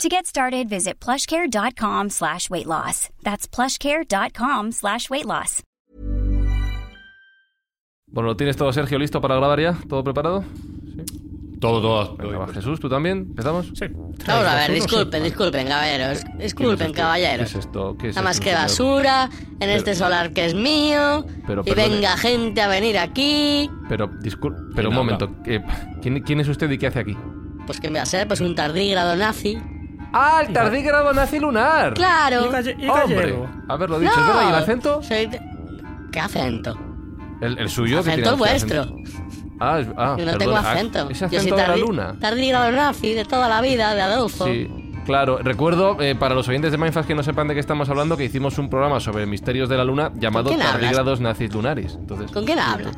To get started, visit plushcare.com slash weight loss. That's plushcare.com slash weight loss. Bueno, ¿lo tienes todo, Sergio, listo para grabar ya? ¿Todo preparado? Todo, todo. Venga, va, Jesús, ¿tú también? ¿Empezamos? Sí. Vamos a ver, disculpen, disculpen, caballeros. Disculpen, ¿Qué caballeros. es esto? ¿Qué es Nada más esto, que señor? basura en este solar que es mío. Pero, y perdone. venga gente a venir aquí. Pero, discul- pero un ¿Quién momento. eh, ¿quién, quién es usted y qué hace aquí? Pues que me va a ser pues un tardígrado nazi. ¡Ah, el tardígrado nazi lunar! Claro. Y, ¡Hombre! Haberlo dicho, ¿es verdad? ¿Y el acento? soy de- ¿Qué acento? El, el suyo. que Acento tiene vuestro. acento. Ah, es- ah, Yo no tengo Ah, acento. ¿Ese Yo soy acento de la tardi- luna? Tardígrado nazi de toda la vida, de Adolfo. Sí, claro. Recuerdo, eh, para los oyentes de Mindfast que no sepan de qué estamos hablando, que hicimos un programa sobre misterios de la luna llamado quién hablas? Tardígrados Nazis Lunaris. Entonces, ¿Con quién habla?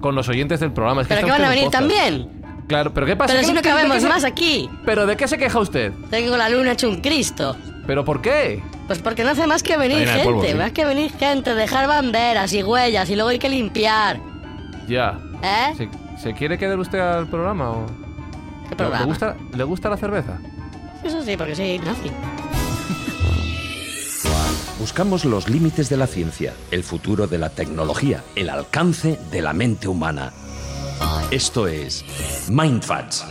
con los oyentes del programa. Es que ¿Pero está que van a usted en venir podcast. también? Claro, pero ¿qué pasa? Pero ¿Qué- si no cabemos se- más aquí. ¿Pero de qué se queja usted? Tengo la luna hecho un Cristo. ¿Pero por qué? Pues porque no hace más que venir gente, polvo, sí. más que venir gente, dejar banderas y huellas y luego hay que limpiar. Ya. ¿Eh? ¿Se, se quiere quedar usted al programa o...? ¿Qué ¿Le- programa? ¿Le gusta, ¿Le gusta la cerveza? Eso sí, porque soy nazi. Buscamos los límites de la ciencia, el futuro de la tecnología, el alcance de la mente humana. Esto es Mindfacts.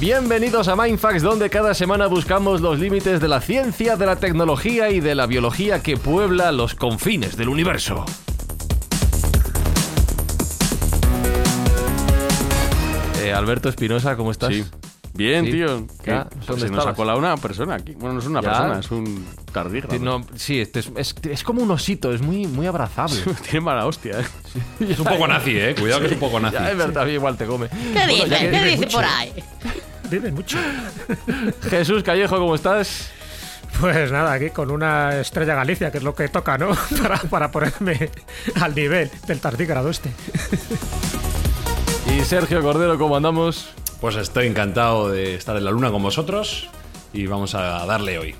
Bienvenidos a Mindfax, donde cada semana buscamos los límites de la ciencia, de la tecnología y de la biología que puebla los confines del universo. Eh, Alberto Espinosa, ¿cómo estás? Sí. Bien, Sí. tío. Ya, se ¿dónde nos ha colado una persona aquí. Bueno, no es una Ya. persona, es un tardígrado. Sí, no, sí, este es, es- es como un osito, es muy, muy abrazable. Tiene mala hostia, ¿eh? Es un poco nazi, eh. Cuidado que es un poco nazi. Ya, es verdad, a mí igual te come. ¿Qué dice? ya que- ¿Qué dice por ahí? Vive mucho. Jesús Callejo, ¿cómo estás? Pues nada, aquí con una estrella Galicia, que es lo que toca, ¿no? Para, para ponerme al nivel del tardígrado este. Y Sergio Cordero, ¿cómo andamos? Pues estoy encantado de estar en la luna con vosotros y vamos a darle hoy.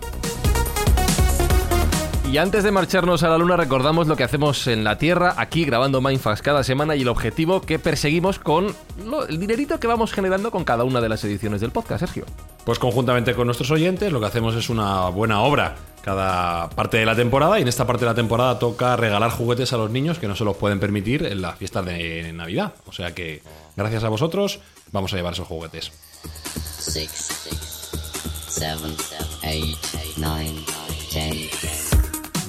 Y antes de marcharnos a la luna recordamos lo que hacemos en la Tierra, aquí grabando Mindfax cada semana y el objetivo que perseguimos con lo- el dinerito que vamos generando con cada una de las ediciones del podcast, Sergio. Pues conjuntamente con nuestros oyentes lo que hacemos es una buena obra cada parte de la temporada y en esta parte de la temporada toca regalar juguetes a los niños que no se los pueden permitir en las fiestas de Navidad. O sea que gracias a vosotros vamos a llevar esos juguetes. six, seven, eight, nine, ten.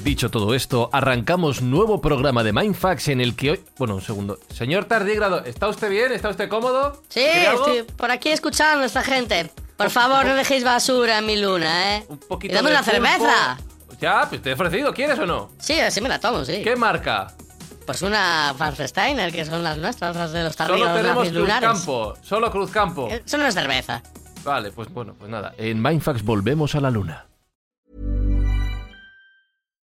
Dicho todo esto, arrancamos nuevo programa de Mindfax en el que hoy... Bueno, un segundo. Señor Tardígrado, ¿está usted bien? ¿Está usted cómodo? Sí, estoy por aquí escuchando a esta gente. Por favor, no dejéis basura en mi luna, ¿eh? Un poquito y dame de una pulpo. cerveza. Ya, pues te he ofrecido, ¿quieres o no? Sí, así me la tomo, sí. ¿Qué marca? Pues una Frankensteiner, que son las nuestras, las de los Solo tardígrados tenemos. Cruzcampo, solo Cruzcampo. Eh, Eso no es cerveza. Vale, pues bueno, pues nada. En Mindfax volvemos a la luna.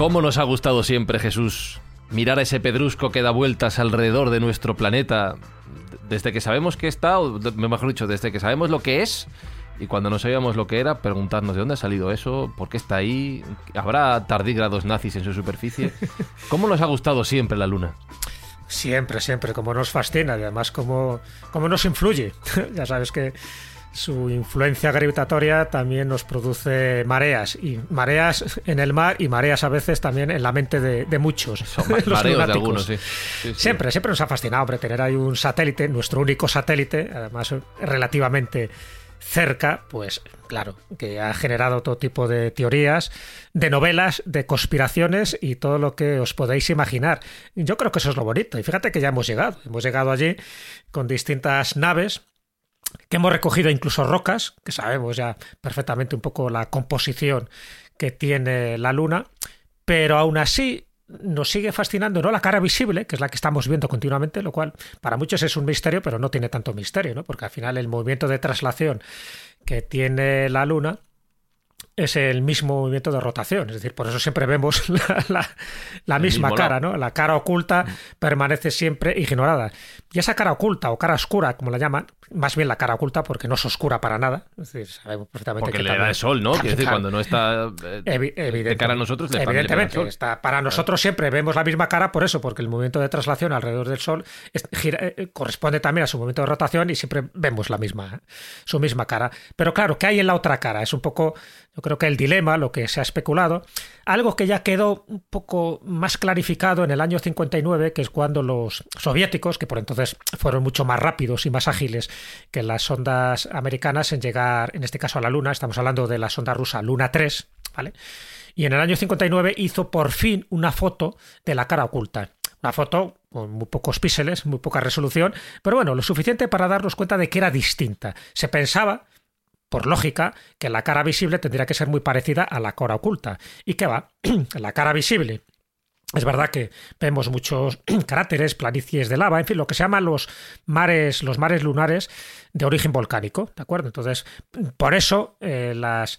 ¿Cómo nos ha gustado siempre, Jesús, mirar a ese pedrusco que da vueltas alrededor de nuestro planeta desde que sabemos que está, o mejor dicho, desde que sabemos lo que es y cuando no sabíamos lo que era, preguntarnos de dónde ha salido eso, por qué está ahí, habrá tardígrados nazis en su superficie. ¿Cómo nos ha gustado siempre la Luna? Siempre, siempre, como nos fascina y además como, como nos influye. ya sabes que su influencia gravitatoria también nos produce mareas, y mareas en el mar y mareas a veces también en la mente de, de muchos. Son los mareos de algunos, sí. Sí, sí. Siempre, siempre nos ha fascinado, hombre, tener ahí un satélite, nuestro único satélite, además relativamente cerca, pues claro, que ha generado todo tipo de teorías, de novelas, de conspiraciones y todo lo que os podéis imaginar. Yo creo que eso es lo bonito. Y fíjate que ya hemos llegado. Hemos llegado allí con distintas naves que hemos recogido incluso rocas, que sabemos ya perfectamente un poco la composición que tiene la Luna, pero aún así nos sigue fascinando no la cara visible, que es la que estamos viendo continuamente, lo cual para muchos es un misterio, pero no tiene tanto misterio, ¿no? Porque al final el movimiento de traslación que tiene la Luna es el mismo movimiento de rotación, es decir, por eso siempre vemos la, la- la El misma cara. ¿no? La cara oculta permanece siempre ignorada. Y esa cara oculta o cara oscura, como la llaman, más bien la cara oculta porque no es oscura para nada, es decir, sabemos perfectamente Porque que le da el sol, ¿no? Quiero decir, cuando no está eh, de cara a nosotros, le también le da el evidentemente, está para nosotros siempre vemos la misma cara por eso, porque el movimiento de traslación alrededor del Sol es- gira- eh, corresponde también a su movimiento de rotación y siempre vemos la misma, ¿eh? su misma cara. Pero claro, ¿qué hay en la otra cara? Es un poco, creo que el dilema, lo que se ha especulado, algo que ya quedó un poco más clarificado en el año 59, que es cuando los soviéticos, que por entonces fueron mucho más rápidos y más ágiles que las sondas americanas en llegar, en este caso a la Luna, estamos hablando de la sonda rusa Luna 3, ¿vale? Y en el año 59 hizo por fin una foto de la cara oculta. Una foto con muy pocos píxeles, muy poca resolución, pero bueno, lo suficiente para darnos cuenta de que era distinta. Se pensaba, por lógica, que la cara visible tendría que ser muy parecida a la cara oculta. ¿Y qué va? la cara visible es verdad que vemos muchos cráteres, planicies de lava, en fin, lo que se llaman los mares, los mares lunares de origen volcánico, ¿de acuerdo? Entonces, por eso eh, las,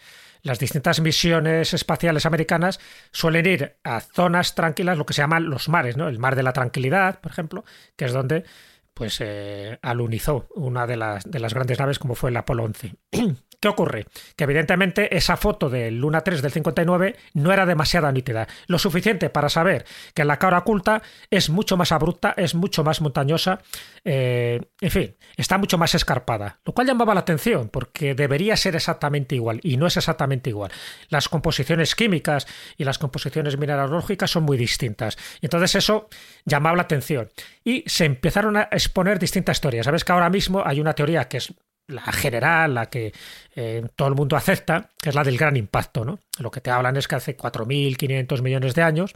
distintas misiones espaciales americanas suelen ir a zonas tranquilas, lo que se llaman los mares, ¿no? El mar de la tranquilidad, por ejemplo, que es donde pues eh, alunizó una de las, de las grandes naves como fue el Apolo 11. ¿Qué ocurre? Que evidentemente esa foto del Luna 3 del 59 no era demasiado nítida, lo suficiente para saber que la cara oculta es mucho más abrupta, es mucho más montañosa, eh, en fin, está mucho más escarpada, lo cual llamaba la atención porque debería ser exactamente igual y no es exactamente igual. Las composiciones químicas y las composiciones mineralógicas son muy distintas. Entonces eso llamaba la atención y se empezaron a exponer distintas teorías. Sabes que ahora mismo hay una teoría que es la general, la que eh, todo el mundo acepta, que es la del gran impacto, ¿no? Lo que te hablan es que hace 4.500 millones de años,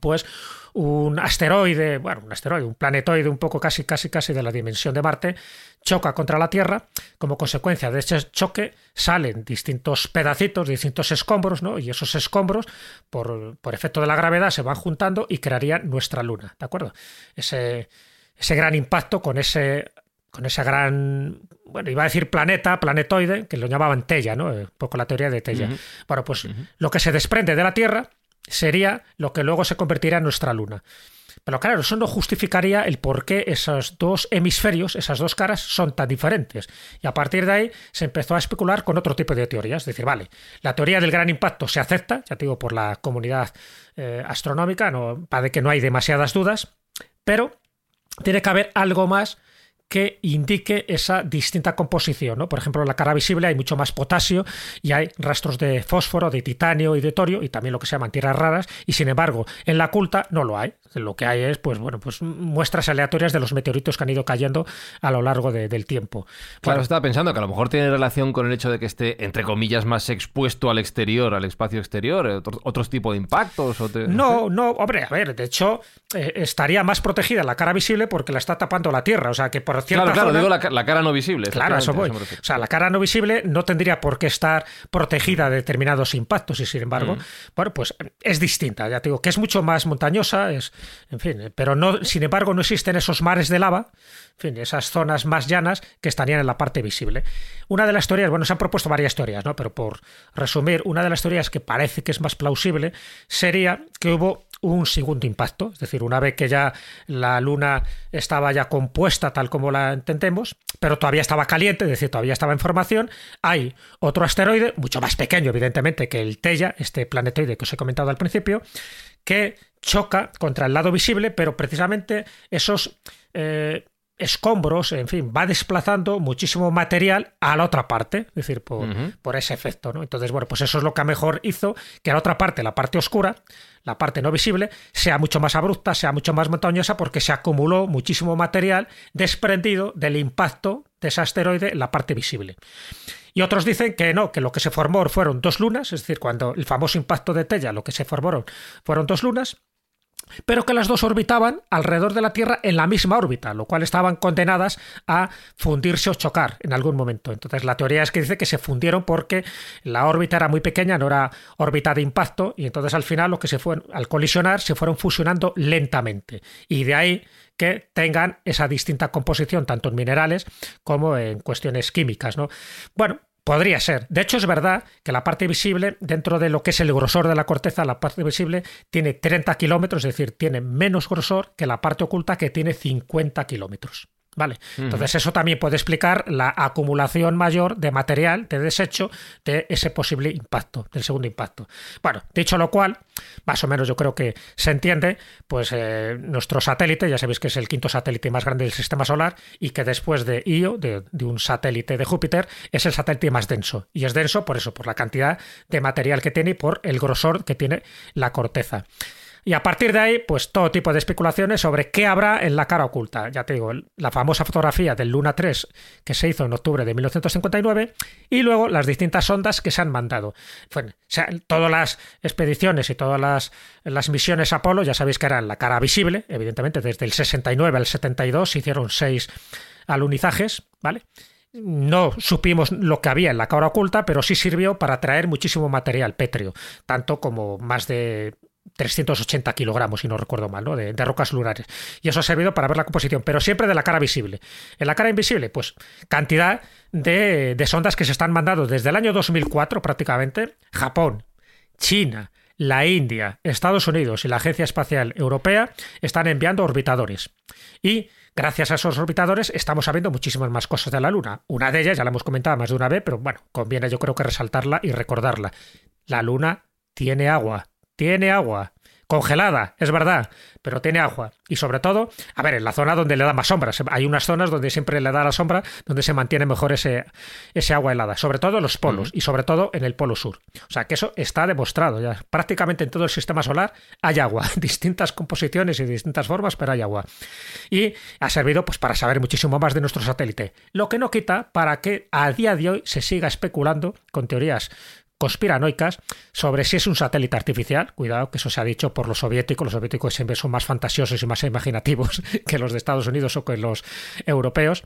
pues un asteroide, bueno, un asteroide, un planetoide un poco casi, casi, casi de la dimensión de Marte, choca contra la Tierra. Como consecuencia de ese choque salen distintos pedacitos, distintos escombros, ¿no? Y esos escombros, por, por efecto de la gravedad, se van juntando y crearían nuestra Luna, ¿de acuerdo? Ese, ese gran impacto con ese con esa gran, bueno, iba a decir planeta, planetoide, que lo llamaban Tella, ¿no? Un poco la teoría de Tella. Bueno, pues lo que se desprende de la Tierra sería lo que luego se convertiría en nuestra Luna. Pero claro, eso no justificaría el por qué esos dos hemisferios, esas dos caras, son tan diferentes. Y a partir de ahí se empezó a especular con otro tipo de teorías. Es decir, vale, la teoría del gran impacto se acepta, ya te digo, por la comunidad eh, astronómica, no, para que no hay demasiadas dudas, pero tiene que haber algo más que indique esa distinta composición. ¿no? Por ejemplo, en la cara visible hay mucho más potasio y hay rastros de fósforo, de titanio y de torio y también lo que se llaman tierras raras y sin embargo en la oculta no lo hay. Lo que hay es pues bueno pues muestras aleatorias de los meteoritos que han ido cayendo a lo largo de- del tiempo. Claro, Bueno, estaba pensando que a lo mejor tiene relación con el hecho de que esté, entre comillas, más expuesto al exterior, al espacio exterior, eh, otro- otros tipos de impactos. O te- No, no, hombre, a ver, de hecho, eh, estaría más protegida la cara visible porque la está tapando la Tierra. O sea que por Claro, claro, digo la, la cara no visible. Claro, eso voy. O sea, la cara no visible no tendría por qué estar protegida de determinados impactos y, sin embargo, Mm. bueno, pues es distinta. Ya te digo que es mucho más montañosa, es, en fin, pero no, sin embargo, no existen esos mares de lava, en fin, esas zonas más llanas que estarían en la parte visible. Una de las teorías, bueno, se han propuesto varias teorías, ¿no? Pero por resumir, una de las teorías que parece que es más plausible sería que hubo un segundo impacto, es decir, una vez que ya la Luna estaba ya compuesta tal como la entendemos, pero todavía estaba caliente, es decir, todavía estaba en formación, hay otro asteroide, mucho más pequeño, evidentemente, que el Tella, este planetoide que os he comentado al principio, que choca contra el lado visible, pero precisamente esos eh, escombros, en fin, va desplazando muchísimo material a la otra parte, es decir, por, por ese efecto, ¿no? Entonces, bueno, pues eso es lo que mejor hizo que la otra parte, la parte oscura, la parte no visible, sea mucho más abrupta, sea mucho más montañosa, porque se acumuló muchísimo material desprendido del impacto de ese asteroide en la parte visible. Y otros dicen que no, que lo que se formó fueron dos lunas, es decir, cuando el famoso impacto de Tella, lo que se formaron fueron dos lunas, pero que las dos orbitaban alrededor de la Tierra en la misma órbita, lo cual estaban condenadas a fundirse o chocar en algún momento. Entonces la teoría es que dice que se fundieron porque la órbita era muy pequeña, no era órbita de impacto, y entonces al final lo que se fue al colisionar se fueron fusionando lentamente. Y de ahí que tengan esa distinta composición tanto en minerales como en cuestiones químicas, ¿no? Bueno, Podría ser. De hecho, es verdad que la parte visible, dentro de lo que es el grosor de la corteza, la parte visible tiene 30 kilómetros, es decir, tiene menos grosor que la parte oculta que tiene 50 kilómetros. Vale. Entonces, eso también puede explicar la acumulación mayor de material, de desecho, de ese posible impacto, del segundo impacto. Bueno, dicho lo cual, más o menos yo creo que se entiende, pues eh, nuestro satélite, ya sabéis que es el quinto satélite más grande del sistema solar y que después de Io, de, de un satélite de Júpiter, es el satélite más denso. Y es denso por eso, por la cantidad de material que tiene y por el grosor que tiene la corteza. Y a partir de ahí, pues todo tipo de especulaciones sobre qué habrá en la cara oculta. Ya te digo, la famosa fotografía del Luna 3 que se hizo en octubre de 1959 y luego las distintas ondas que se han mandado. Bueno, todas las expediciones y todas las, las misiones Apolo, ya sabéis que eran la cara visible, evidentemente, desde el 69 al 72 se hicieron seis alunizajes, ¿vale? no supimos lo que había en la cara oculta, pero sí sirvió para traer muchísimo material pétreo, tanto como más de 380 kilogramos, si no recuerdo mal, ¿no? de, rocas lunares. Y eso ha servido para ver la composición, pero siempre de la cara visible. En la cara invisible, pues cantidad de, de sondas que se están mandando desde el año 2004 prácticamente. Japón, China, la India, Estados Unidos y la Agencia Espacial Europea están enviando orbitadores. Y gracias a esos orbitadores estamos sabiendo muchísimas más cosas de la Luna. Una de ellas ya la hemos comentado más de una vez, pero bueno, conviene yo creo que resaltarla y recordarla. La Luna tiene agua tiene agua. Congelada, es verdad, pero tiene agua. Y sobre todo, a ver, en la zona donde le da más sombra. Hay unas zonas donde siempre le da la sombra, donde se mantiene mejor ese, ese agua helada. Sobre todo en los polos y sobre todo en el polo sur. O sea que eso está demostrado. Ya. Prácticamente en todo el sistema solar hay agua. Distintas composiciones y distintas formas, pero hay agua. Y ha servido pues, para saber muchísimo más de nuestro satélite. Lo que no quita para que a día de hoy se siga especulando con teorías conspiranoicas sobre si es un satélite artificial. Cuidado, que eso se ha dicho por los soviéticos. Los soviéticos siempre son más fantasiosos y más imaginativos que los de Estados Unidos o que los europeos.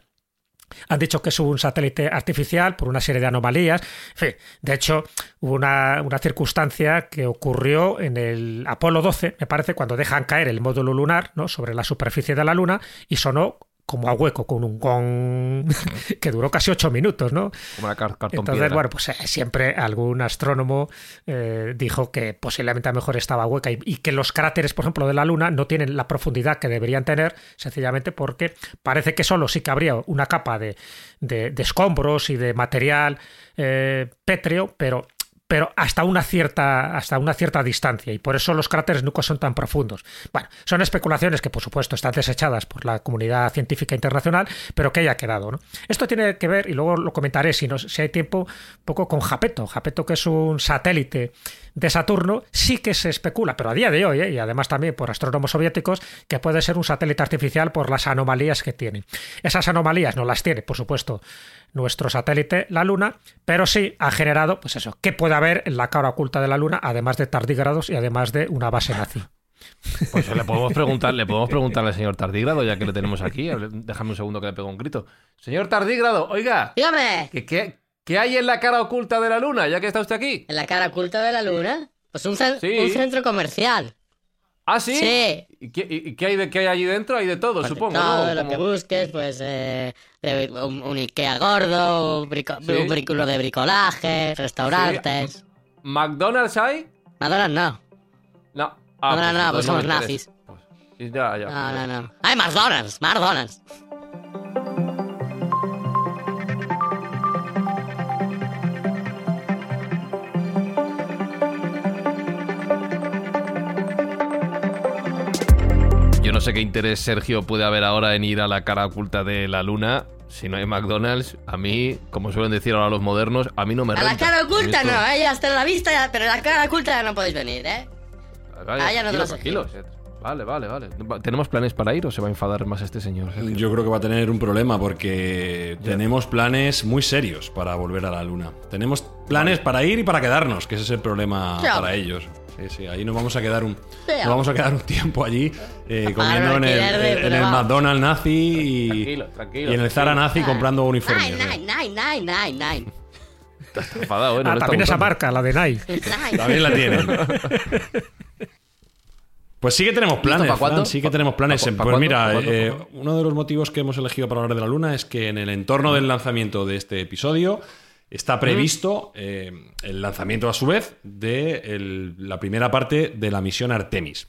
Han dicho que es un satélite artificial por una serie de anomalías. de hecho, hubo una, una, circunstancia que ocurrió en el Apolo 12, me parece, cuando dejan caer el módulo lunar sobre la superficie de la Luna y sonó como a hueco, con un gong que duró casi ocho minutos, ¿no? Como la cartón Entonces, bueno, pues eh, siempre algún astrónomo eh, dijo que posiblemente a lo mejor estaba hueca y, que los cráteres, por ejemplo, de la Luna no tienen la profundidad que deberían tener, sencillamente porque parece que solo sí que habría una capa de, de, escombros y de material eh, pétreo, pero pero hasta una cierta hasta una cierta distancia y por eso los cráteres nunca son tan profundos. Bueno, son especulaciones que por supuesto están desechadas por la comunidad científica internacional, pero que haya quedado, ¿no? Esto tiene que ver y luego lo comentaré si no, hay tiempo un poco con Japeto, Japeto que es un satélite de Saturno, sí que se especula, pero a día de hoy, ¿eh? y además también por astrónomos soviéticos, que puede ser un satélite artificial por las anomalías que tiene. Esas anomalías no las tiene, por supuesto, nuestro satélite, la Luna, pero sí ha generado, pues eso, ¿qué puede haber en la cara oculta de la Luna, además de tardígrados y además de una base nazi? Pues le podemos preguntar, le podemos preguntarle al señor Tardígrado, ya que lo tenemos aquí. Déjame un segundo que le pego un grito. Señor Tardígrado, oiga. Dígame. ¿qué, qué, hay en la cara oculta de la luna, ya que está usted aquí? ¿En la cara oculta de la luna? Pues un, un centro comercial. ¿Ah, sí? Sí. ¿Y qué, hay, de, qué hay allí dentro? Hay de todo, pues supongo. Todo lo que busques, pues eh, un, Ikea gordo, un, vehículo de bricolaje, restaurantes. ¿McDonald's hay? McDonald's no. No. Ah, no, no, no, pues somos nazis. Pues, ya, ya. No, no, no. Hay McDonald's, McDonald's. Sé qué interés, Sergio, puede haber ahora en ir a la cara oculta de la luna. Si no hay McDonald's, a mí, como suelen decir ahora los modernos, a mí no me A la renta. cara oculta Esto- no, eh, ya está en la vista, pero a la cara oculta ya no podéis venir, ¿eh? Vale, Ah, ya no te lo tranquilos. Vale, vale, vale. ¿Tenemos planes para ir o se va a enfadar más este señor? Sergio? Yo creo que va a tener un problema porque tenemos planes muy serios para volver a la luna. Tenemos planes para ir y para quedarnos, que ese es el problema para ellos. Sí, sí, ahí nos vamos a quedar un, nos vamos a quedar un tiempo allí eh, comiendo en el, en el. McDonald's nazi y, Tranquilo, tranquilo, y en el Zara nazi comprando uniformes. Nine, nine, nine, nine, nine, nine. Está enfadado, ¿eh? No Ah, también esa marca, la de Nike. Nine. También la tienen. Pues sí que tenemos planes, para cuándo? Fran, sí que tenemos planes. ¿Pa- pa- pues cuándo? mira, eh, uno de los motivos que hemos elegido para hablar de la Luna es que en el entorno del lanzamiento de este episodio está previsto eh, el lanzamiento a su vez de el- la primera parte de la misión Artemis.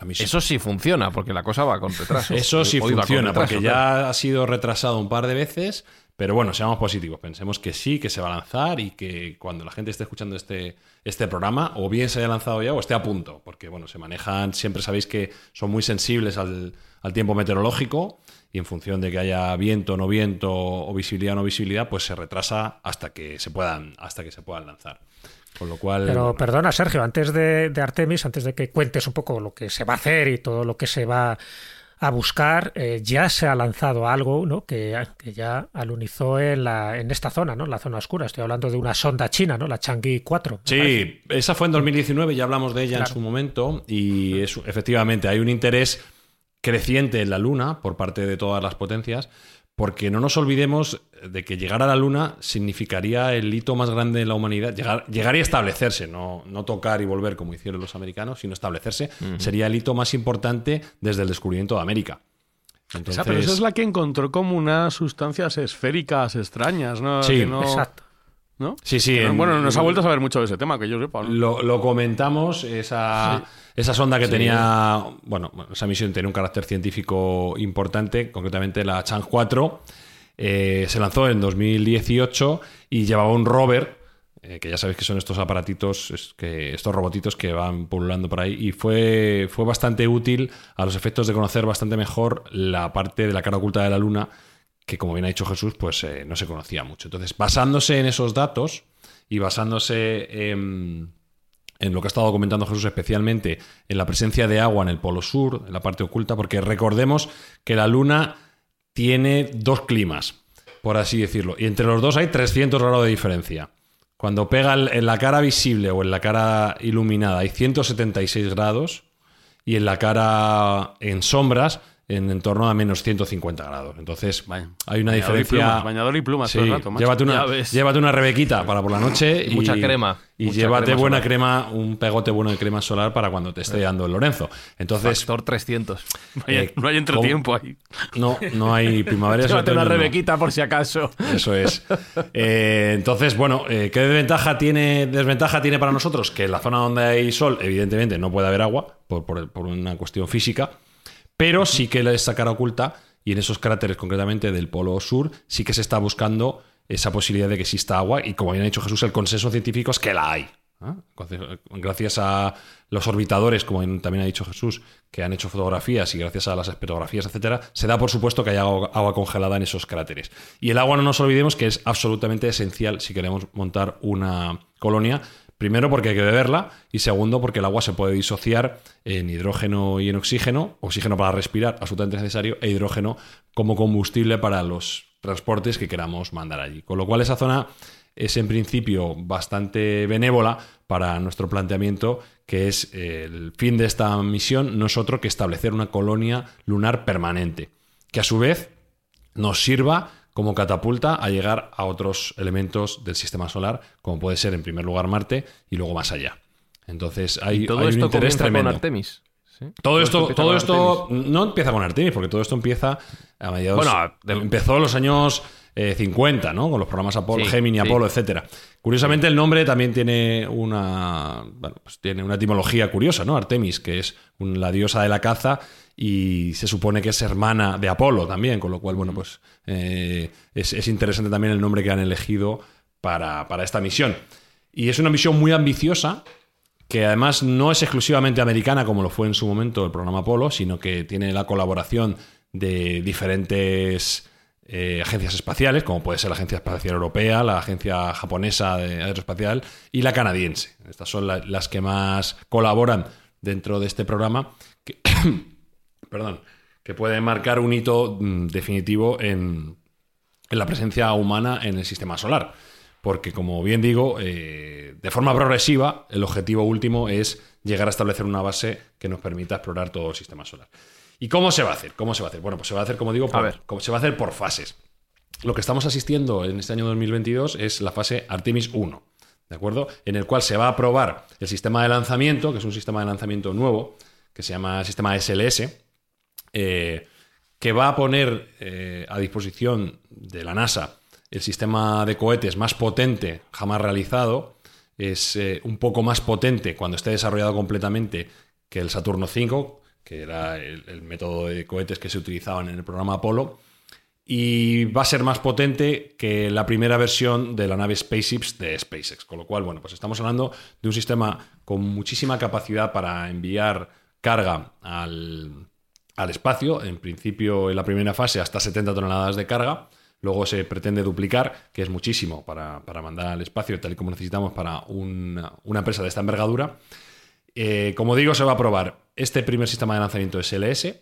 La misión- Eso sí funciona, porque la cosa va con retraso. eso sí Hoy funciona, retraso, porque claro. ya ha sido retrasado un par de veces, pero bueno, seamos positivos, pensemos que sí, que se va a lanzar y que cuando la gente esté escuchando este, este programa, o bien se haya lanzado ya o esté a punto, porque bueno, se manejan, siempre sabéis que son muy sensibles al, al tiempo meteorológico y en función de que haya viento, no viento o visibilidad, no visibilidad, pues se retrasa hasta que se puedan, hasta que se puedan lanzar. Con lo cual... Pero bueno, perdona, Sergio, antes de, de Artemis, antes de que cuentes un poco lo que se va a hacer y todo lo que se va a buscar, eh, ya se ha lanzado algo ¿no? que, que ya alunizó en, la, en esta zona, ¿no? en la zona oscura. Estoy hablando de una sonda china, ¿no? la Chang'e 4. me parece. Sí, esa fue en 2019, ya hablamos de ella en su momento y es, efectivamente hay un interés creciente en la Luna por parte de todas las potencias, porque no nos olvidemos de que llegar a la Luna significaría el hito más grande de la humanidad, llegar, llegar y establecerse, no, no tocar y volver como hicieron los americanos, sino establecerse, sería el hito más importante desde el descubrimiento de América. Entonces, Esa, pero esa es la que encontró como unas sustancias esféricas extrañas, ¿no? Sí, Que no- Exacto. ¿No? Sí, sí. Pero, en- bueno, no se ha vuelto a saber mucho de ese tema, que yo sepa. ¿no? Lo, lo comentamos, esa, esa sonda que tenía, bueno, esa misión tenía un carácter científico importante, concretamente la Chang 4, eh, se lanzó en 2018 y llevaba un rover, eh, que ya sabéis que son estos aparatitos, es que, estos robotitos que van pululando por ahí, y fue, fue bastante útil a los efectos de conocer bastante mejor la parte de la cara oculta de la Luna, que como bien ha dicho Jesús, pues eh, no se conocía mucho. Entonces, basándose en esos datos y basándose en, lo que ha estado comentando Jesús, especialmente en la presencia de agua en el polo sur, en la parte oculta, porque recordemos que la Luna tiene dos climas, por así decirlo, y entre los dos hay 300 grados de diferencia. Cuando pega en la cara visible o en la cara iluminada hay 176 grados y en la cara en sombras en, en torno a menos 150 grados. Entonces Vaya. hay una Bañador y diferencia... plumas, bañador y plumas Sí, todo el rato, macho. llévate, una, llévate rebequita para por la noche Y mucha crema, Y mucha llévate crema buena solar. crema, un pegote bueno de crema solar para cuando te esté dando el Lorenzo. Entonces, Factor 300. No hay, eh, no hay entretiempo ahí. no, no hay primavera. Llévate una no. rebequita por si acaso. Eso es. Eh, entonces, bueno, eh, ¿qué desventaja tiene, desventaja tiene para nosotros? Que en la zona donde hay sol, evidentemente, no puede haber agua por, por- por una cuestión física, pero sí que esa cara oculta, y en esos cráteres concretamente del polo sur, sí que se está buscando esa posibilidad de que exista agua, y como bien ha dicho Jesús, el consenso científico es que la hay. Entonces, Gracias a los orbitadores, como también ha dicho Jesús, que han hecho fotografías y gracias a las espectrografías, etcétera, se da por supuesto que hay agua congelada en esos cráteres. Y el agua no nos olvidemos que es absolutamente esencial si queremos montar una colonia. Primero porque hay que beberla y segundo porque el agua se puede disociar en hidrógeno y en oxígeno, oxígeno para respirar, absolutamente necesario, e hidrógeno como combustible para los transportes que queramos mandar allí. Con lo cual esa zona es en principio bastante benévola para nuestro planteamiento, que es eh, el fin de esta misión no es otro que establecer una colonia lunar permanente, que a su vez nos sirva como catapulta a llegar a otros elementos del sistema solar, como puede ser en primer lugar Marte y luego más allá. Entonces hay, y todo hay un esto interés tremendo. con Artemis. ¿sí? Todo esto, todo esto Artemis. no empieza con Artemis, porque todo esto empieza a mediados. Bueno, de- empezó en los años eh, 50, ¿no? Con los programas Apolo, Sí, Gemini, sí. Apolo, etcétera. Curiosamente, el nombre también tiene una. Bueno, pues tiene una etimología curiosa, ¿no? Artemis, que es un- la diosa de la caza y se supone que es hermana de Apolo también, con lo cual, bueno, pues eh, es, es interesante también el nombre que han elegido para, para esta misión. Y es una misión muy ambiciosa que además no es exclusivamente americana como lo fue en su momento el programa Apolo, sino que tiene la colaboración de diferentes eh, agencias espaciales, como puede ser la Agencia Espacial Europea, la Agencia Japonesa de Aeroespacial y la canadiense. Estas son la- las que más colaboran dentro de este programa, que, puede marcar un hito mm, definitivo en, en la presencia humana en el sistema solar. Porque, como bien digo, eh, de forma progresiva, el objetivo último es llegar a establecer una base que nos permita explorar todo el sistema solar. ¿Y cómo se va a hacer? ¿Cómo se va a hacer? Bueno, pues se va a hacer, como digo, por, ver. como- se va a hacer por fases. Lo que estamos asistiendo en este año 2022 es la fase Artemis 1, ¿de acuerdo? En el cual se va a probar el sistema de lanzamiento, que es un sistema de lanzamiento nuevo, que se llama sistema SLS, eh, que va a poner eh, a disposición de la NASA el sistema de cohetes más potente jamás realizado. Es eh, un poco más potente cuando esté desarrollado completamente que el Saturno V, que era el, método de cohetes que se utilizaban en el programa Apolo. Y va a ser más potente que la primera versión de la nave Spaceships de SpaceX. Con lo cual, bueno, pues estamos hablando de un sistema con muchísima capacidad para enviar carga al, al espacio. En principio, en la primera fase, hasta 70 toneladas de carga. Luego se pretende duplicar, que es muchísimo para, para mandar al espacio, tal y como necesitamos para una, una empresa de esta envergadura. Eh, como digo, se va a probar este primer sistema de lanzamiento SLS,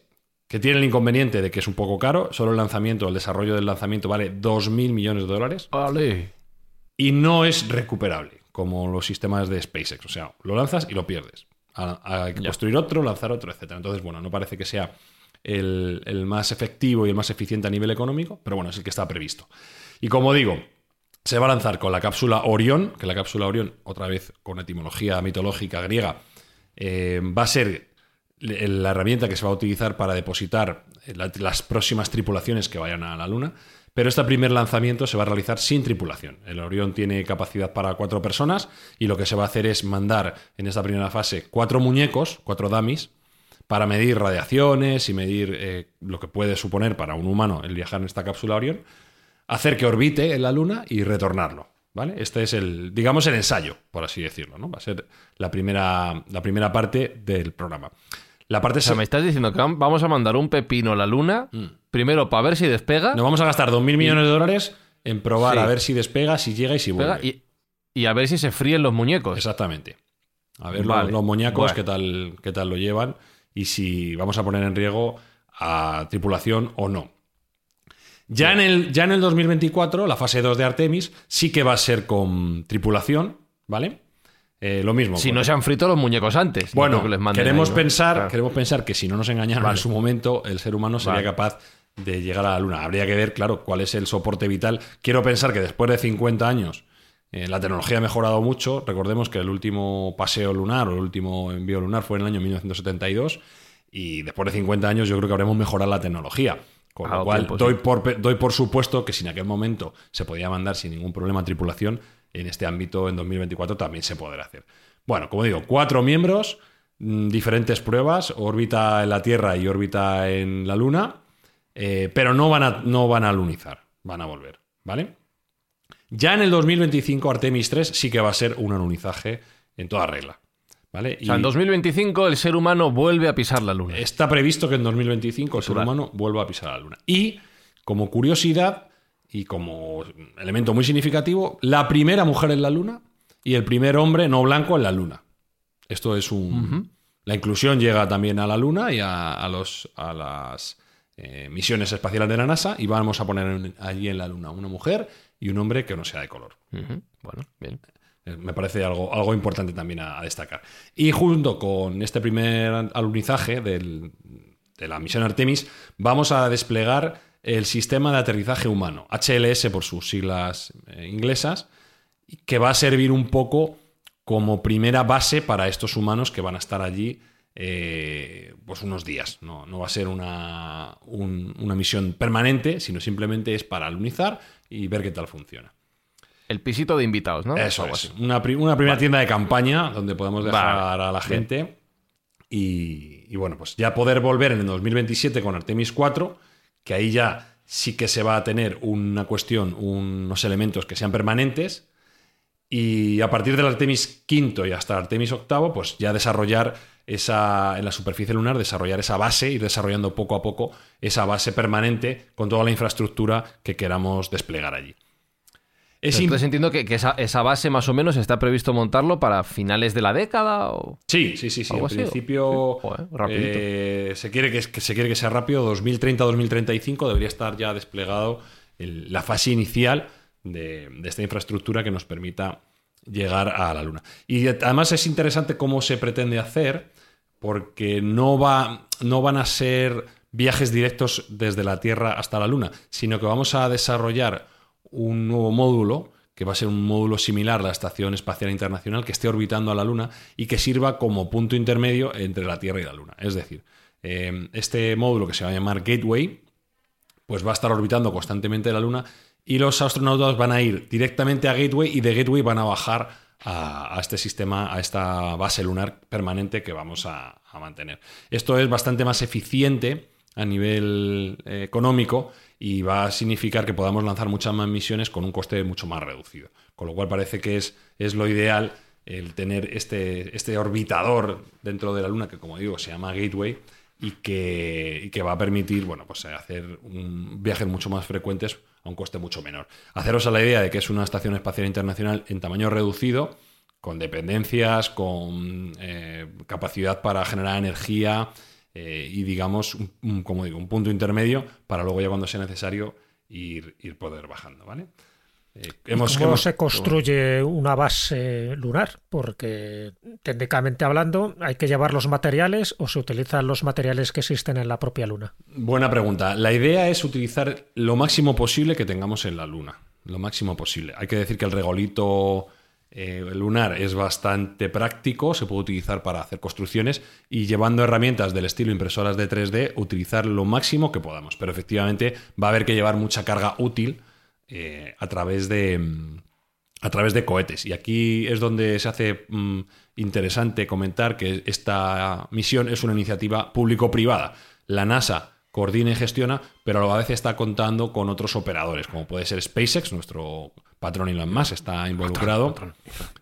que tiene el inconveniente de que es un poco caro. Solo el lanzamiento, el desarrollo del lanzamiento vale 2.000 millones de dólares Vale. y no es recuperable, como los sistemas de SpaceX. O sea, lo lanzas y lo pierdes. A- Hay que construir otro, lanzar otro, etc. Entonces, bueno, no parece que sea el, el más efectivo y el más eficiente a nivel económico, pero bueno, es el que está previsto. Y como digo, se va a lanzar con la cápsula Orión, que la cápsula Orión, otra vez con etimología mitológica griega, eh, va a ser la herramienta que se va a utilizar para depositar la- las próximas tripulaciones que vayan a la Luna. Pero este primer lanzamiento se va a realizar sin tripulación. El Orión tiene capacidad para cuatro personas y lo que se va a hacer es mandar en esta primera fase cuatro muñecos, cuatro dummies, para medir radiaciones y medir eh, lo que puede suponer para un humano el viajar en esta cápsula Orión, hacer que orbite en la Luna y retornarlo. ¿Vale? Este es el, digamos, el ensayo, por así decirlo, ¿no? Va a ser la primera, la primera parte del programa. La parte O sea, me estás diciendo que vam- vamos a mandar un pepino a la luna, primero para ver si despega, Nos vamos a gastar 2.000 millones de dólares en probar Sí. a ver si despega, si llega y si vuelve. y, y a ver si se fríen los muñecos. Exactamente. A ver Vale. los, Bueno. qué, tal, qué tal lo llevan y si vamos a poner en riesgo a tripulación o no. Ya en, el, ya en el 2024, la fase 2 de Artemis sí que va a ser con tripulación, ¿vale? Eh, lo mismo. Si no se han frito los muñecos antes. no Bueno, que les queremos, ahí, ¿no? pensar, Claro. queremos pensar que si no nos engañaron Vale. en su momento, el ser humano sería Vale. capaz de llegar a la Luna. Habría que ver, claro, cuál es el soporte vital. Quiero pensar que después de 50 años eh, la tecnología ha mejorado mucho. Recordemos que el último paseo lunar o el último envío lunar fue en el año 1972 y después de 50 años yo creo que habremos mejorado la tecnología. Con lo cual, doy, sí. por, doy por supuesto que si en aquel momento se podía mandar sin ningún problema tripulación, en este ámbito en 2024 también se podrá hacer. Bueno, como digo, cuatro miembros, mm, diferentes pruebas, órbita en la Tierra y órbita en la Luna, eh, pero no van, a, no van a lunizar, van a volver, ¿vale? Ya en el 2025 Artemis 3 sí que va a ser un alunizaje en toda regla, ¿vale? O sea, en Y- 2025 el ser humano vuelve a pisar la luna. Está previsto que en 2025 el ser humano vuelva a pisar la Luna. Y como curiosidad y como elemento muy significativo, la primera mujer en la Luna y el primer hombre no blanco en la Luna. Esto es un... La inclusión llega también a la Luna y a, a los, a las eh, misiones espaciales de la NASA y vamos a poner en- allí en la Luna una mujer y un hombre que no sea de color. Bueno, bien. Eh, Me parece algo, algo importante también a, destacar. Y junto con este primer alunizaje de la misión Artemis, vamos a desplegar el sistema de aterrizaje humano, HLS por sus siglas eh, inglesas, que va a servir un poco como primera base para estos humanos que van a estar allí eh, pues unos días. No, no va a ser una, un- una misión permanente, sino simplemente es para alunizar y ver qué tal funciona. El pisito de invitados, ¿no? Eso es. Una, pri- una primera tienda de campaña donde podemos dejar Vale. a la gente. Y, y bueno, pues ya poder volver en el 2027 con Artemis 4, que ahí ya sí que se va a tener una cuestión, unos elementos que sean permanentes. Y a partir del Artemis V y hasta el Artemis VIII, pues ya desarrollar esa, en la superficie lunar, desarrollar esa base, ir desarrollando poco a poco esa base permanente con toda la infraestructura que queramos desplegar allí. Es Entonces entiendo que, que esa, esa, base más o menos está previsto montarlo para finales de la década o... Sí, sí, sí, sí. En principio eh, se, quiere que, se quiere que sea rápido, 2030-2035 debería estar ya desplegado el, la fase inicial de, esta infraestructura que nos permita llegar a la Luna. Y además es interesante cómo se pretende hacer, porque no, va, no van a ser viajes directos desde la Tierra hasta la Luna, sino que vamos a desarrollar un nuevo módulo que va a ser un módulo similar a la Estación Espacial Internacional que esté orbitando a la Luna y que sirva como punto intermedio entre la Tierra y la Luna. Es decir, eh, este módulo que se va a llamar Gateway, pues va a estar orbitando constantemente la Luna y los astronautas van a ir directamente a Gateway y de Gateway van a bajar a, este sistema, a esta base lunar permanente que vamos a, mantener. Esto es bastante más eficiente a nivel eh, económico y va a significar que podamos lanzar muchas más misiones con un coste mucho más reducido. Con lo cual parece que es, es lo ideal el tener este, este orbitador dentro de la Luna, que como digo se llama Gateway, y que, que va a permitir bueno, pues hacer un, viajes mucho más frecuentes a un coste mucho menor. Haceros a la idea de que es una estación espacial internacional en tamaño reducido, con dependencias, con eh, capacidad para generar energía eh, y, digamos, un, como digo, un punto intermedio para luego ya cuando sea necesario ir, ir poder bajando, ¿vale? Eh, hemos, ¿Cómo se construye una base lunar? Porque técnicamente hablando, ¿hay que llevar los materiales o se utilizan los materiales que existen en la propia Luna? Buena pregunta. La idea es utilizar lo máximo posible que tengamos en la Luna. Lo máximo posible. Hay que decir que el regolito eh, lunar es bastante práctico, se puede utilizar para hacer construcciones y llevando herramientas del estilo impresoras de 3D, utilizar lo máximo que podamos. Pero efectivamente va a haber que llevar mucha carga útil eh, a, través de, a través de cohetes. Y aquí es donde se hace mm, interesante comentar que esta misión es una iniciativa público-privada. La NASA coordina y gestiona, pero a la vez está contando con otros operadores, como puede ser SpaceX, nuestro patrón Elon Musk está involucrado.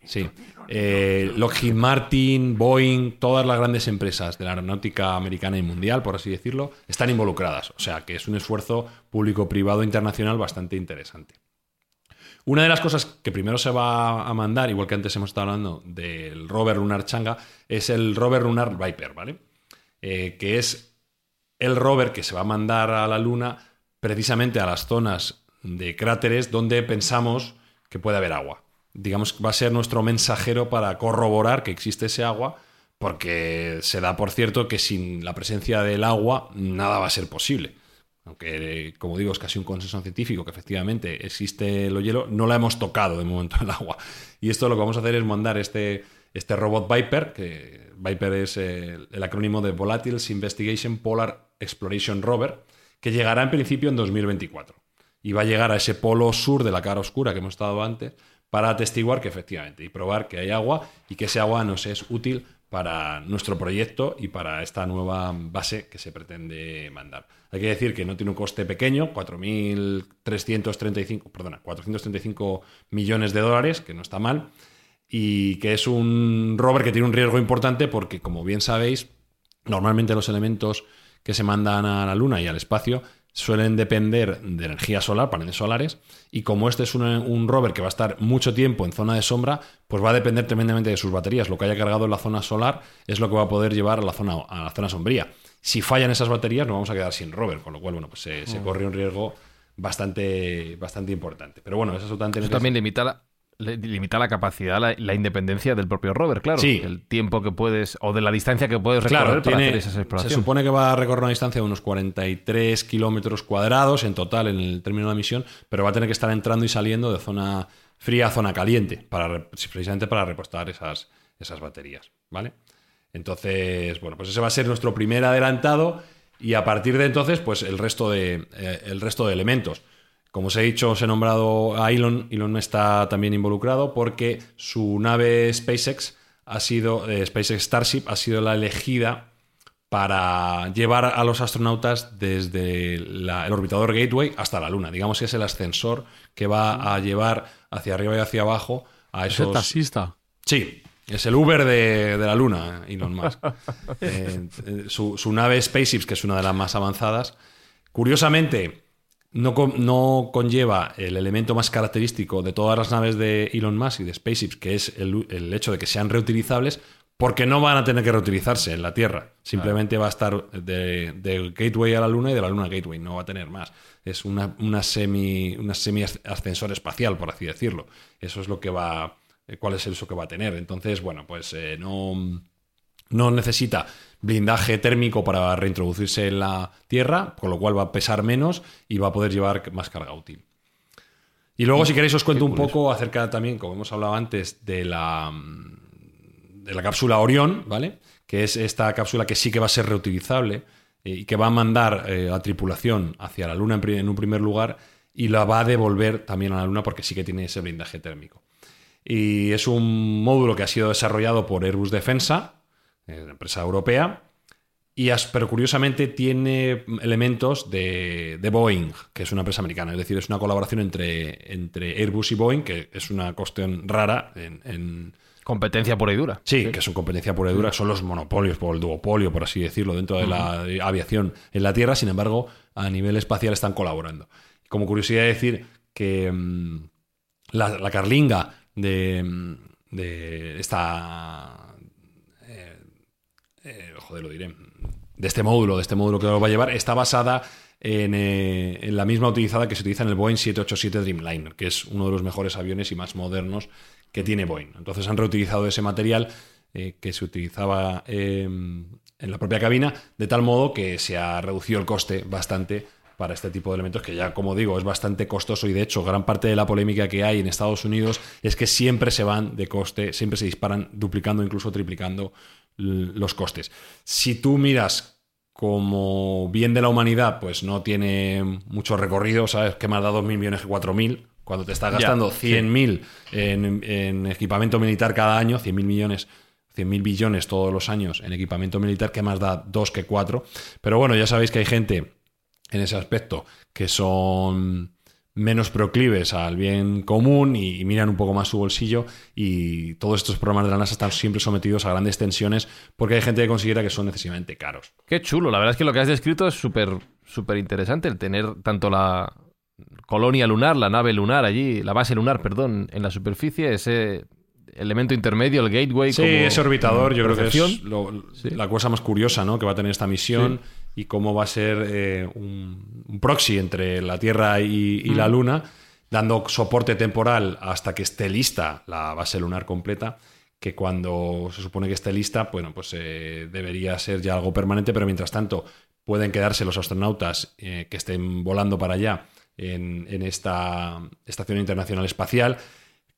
Sí. Eh, Lockheed Martin, Boeing, todas las grandes empresas de la aeronáutica americana y mundial, por así decirlo, están involucradas. O sea que es un esfuerzo público-privado internacional bastante interesante. Una de las cosas que primero se va a mandar, igual que antes hemos estado hablando del rover lunar Changa, es el rover lunar Viper, ¿vale? Eh, que es el rover que se va a mandar a la Luna precisamente a las zonas de cráteres donde pensamos que puede haber agua digamos, va a ser nuestro mensajero para corroborar que existe ese agua, porque se da por cierto que sin la presencia del agua nada va a ser posible. Aunque, como digo, es casi un consenso científico que efectivamente existe el hielo, no la hemos tocado de momento el agua. Y esto lo que vamos a hacer es mandar este, este robot Viper, que Viper es el, el acrónimo de Volatiles Investigation Polar Exploration Rover, que llegará en principio en 2024. Y va a llegar a ese polo sur de la cara oscura que hemos estado antes, para atestiguar que efectivamente y probar que hay agua y que ese agua nos es útil para nuestro proyecto y para esta nueva base que se pretende mandar. Hay que decir que no tiene un coste pequeño, 4.335, perdona, 435 millones de dólares, que no está mal, y que es un rover que tiene un riesgo importante porque, como bien sabéis, normalmente los elementos que se mandan a la Luna y al espacio suelen depender de energía solar, paneles solares, y como este es un, rover que va a estar mucho tiempo en zona de sombra, pues va a depender tremendamente de sus baterías. Lo que haya cargado en la zona solar es lo que va a poder llevar a la zona, a la zona sombría. Si fallan esas baterías, nos vamos a quedar sin rover, con lo cual, bueno, pues se, mm. corre un riesgo bastante, bastante importante. Pero bueno, eso. Eso también limita limita la capacidad, la, independencia del propio rover, claro. Sí. El tiempo que puedes, o de la distancia que puedes recorrer para hacer esas exploraciones. Se supone que va a recorrer una distancia de unos 43 kilómetros cuadrados en total en el término de la misión, pero va a tener que estar entrando y saliendo de zona fría a zona caliente, para, precisamente para repostar esas, esas baterías, ¿vale? Entonces, bueno, pues ese va a ser nuestro primer adelantado y a partir de entonces, pues el resto de, eh, el resto de elementos. Como os he dicho, os he nombrado a Elon. Elon está también involucrado porque su nave SpaceX ha sido, eh, SpaceX Starship ha sido la elegida para llevar a los astronautas desde el orbitador Gateway hasta la Luna. Digamos que es el ascensor que va a llevar hacia arriba y hacia abajo a Es el esos... taxista. Sí, es el Uber de, de la Luna, Elon Musk. Eh, eh, su, su nave SpaceX, que es una de las más avanzadas, curiosamente no, no conlleva el elemento más característico de todas las naves de Elon Musk y de SpaceX, que es el, el hecho de que sean reutilizables, porque no van a tener que reutilizarse en la Tierra. Simplemente va a estar de, de Gateway a la Luna y de la Luna a Gateway, no va a tener más. Es una, una semi, una semi ascensor espacial, por así decirlo. Eso es lo que va, eh, cuál es el uso que va a tener. Entonces, bueno, pues eh, no, no necesita blindaje térmico para reintroducirse en la Tierra, con lo cual va a pesar menos y va a poder llevar más carga útil. Y luego, si queréis, os cuento un poco acerca también, como hemos hablado antes, de la, de la cápsula Orión, ¿vale? Que es esta cápsula que sí que va a ser reutilizable eh, y que va a mandar eh, a tripulación hacia la Luna en, en un primer lugar y la va a devolver también a la Luna porque sí que tiene ese blindaje térmico. Y es un módulo que ha sido desarrollado por Airbus Defensa, una empresa europea, y pero curiosamente tiene elementos de, de Boeing, que es una empresa americana. Es decir, es una colaboración entre, entre Airbus y Boeing, que es una cuestión rara en- en, Competencia pura y dura. Sí, que son competencia pura y dura, son los monopolios, por el duopolio, por así decirlo, dentro de la aviación en la Tierra. Sin embargo, a nivel espacial están colaborando. Como curiosidad decir que mm, la, la carlinga de, mm, de esta... eh, joder, lo diré. De este módulo, de este módulo que lo va a llevar, está basada en, eh, en la misma utilizada que se utiliza en el Boeing 787 Dreamliner, que es uno de los mejores aviones y más modernos que tiene Boeing. Entonces han reutilizado ese material eh, que se utilizaba en la propia cabina, de tal modo que se ha reducido el coste bastante para este tipo de elementos que ya, como digo, es bastante costoso y de hecho gran parte de la polémica que hay en Estados Unidos es que siempre se van de coste, siempre se disparan duplicando, incluso triplicando los costes. Si tú miras como bien de la humanidad, pues no tiene mucho recorrido, ¿sabes? Que más da 2.000 millones que 4.000, cuando te estás gastando sí. 100.000 en, en equipamiento militar cada año, 100.000 millones 100.000 billones todos los años en equipamiento militar, que más da 2 que 4. Pero bueno, ya sabéis que hay gente en ese aspecto que son menos proclives al bien común y, y miran un poco más su bolsillo y todos estos programas de la NASA están siempre sometidos a grandes tensiones porque hay gente que considera que son excesivamente caros. Qué chulo. La verdad es que lo que has descrito es súper súper interesante. El tener tanto la colonia lunar, la nave lunar allí, la base lunar, perdón, en la superficie, ese elemento intermedio, el gateway. Sí, como ese orbitador yo creo que es lo- Sí. la cosa más curiosa ¿no? que va a tener esta misión y cómo va a ser eh, un, un proxy entre la Tierra y, y la Luna, dando soporte temporal hasta que esté lista la base lunar completa, que cuando se supone que esté lista, bueno, pues eh, debería ser ya algo permanente, pero mientras tanto pueden quedarse los astronautas eh, que estén volando para allá en, en esta Estación Internacional Espacial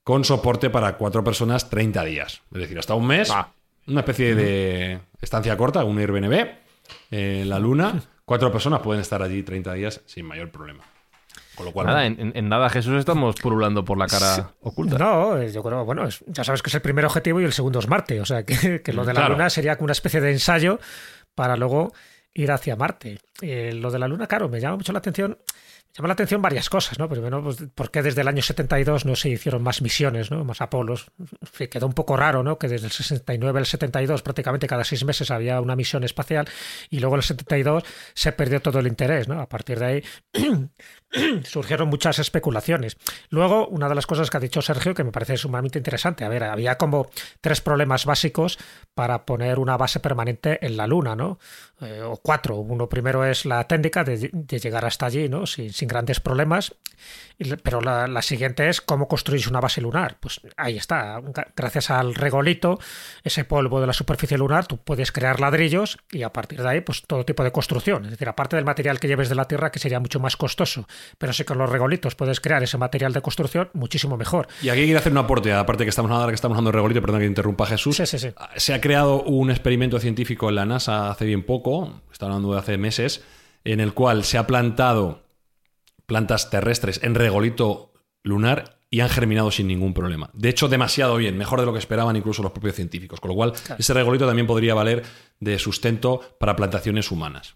con soporte para cuatro personas 30 días. Es decir, hasta un mes, Ah. una especie de estancia corta, un Airbnb en la Luna. Cuatro personas pueden estar allí 30 días sin mayor problema. Con lo cual, Nada, en, en- en nada, Jesús, estamos pululando por la cara oculta. No, eh, yo creo, bueno, es- ya sabes que es el primer objetivo y el segundo es Marte. O sea, que, que lo de la Claro. Luna sería como una especie de ensayo para luego ir hacia Marte. Eh, lo de la Luna, claro, me llama mucho la atención. Llama la atención varias cosas, ¿no? Primero, pues, ¿por qué desde el año 72 no se hicieron más misiones, ¿no? Más Apolos. Quedó un poco raro, ¿no? Que desde el 69 al 72 prácticamente cada seis meses había una misión espacial y luego en el 72 se perdió todo el interés, ¿no? A partir de ahí surgieron muchas especulaciones. Luego, una de las cosas que ha dicho Sergio que me parece sumamente interesante, a ver, había como tres problemas básicos para poner una base permanente en la Luna, ¿no? Eh, o cuatro. Uno primero es la técnica de, llegar hasta allí, ¿no? Sin, sin grandes problemas. Pero la, siguiente es cómo construís una base lunar. Pues ahí está. Gra- Gracias al regolito, ese polvo de la superficie lunar, tú puedes crear ladrillos y a partir de ahí, pues todo tipo de construcción. Es decir, aparte del material que lleves de la Tierra, que sería mucho más costoso, pero sí con los regolitos puedes crear ese material de construcción muchísimo mejor. Y aquí quiero hacer un aporte, aparte que estamos hablando, ahora que estamos hablando de regolito, perdón que interrumpa Jesús. Sí, sí, sí. Se ha creado un experimento científico en la NASA hace bien poco, está hablando de hace meses, en el cual se ha plantado plantas terrestres en regolito lunar y han germinado sin ningún problema. De hecho, demasiado bien, mejor de lo que esperaban incluso los propios científicos. Con lo cual, ese regolito también podría valer de sustento para plantaciones humanas.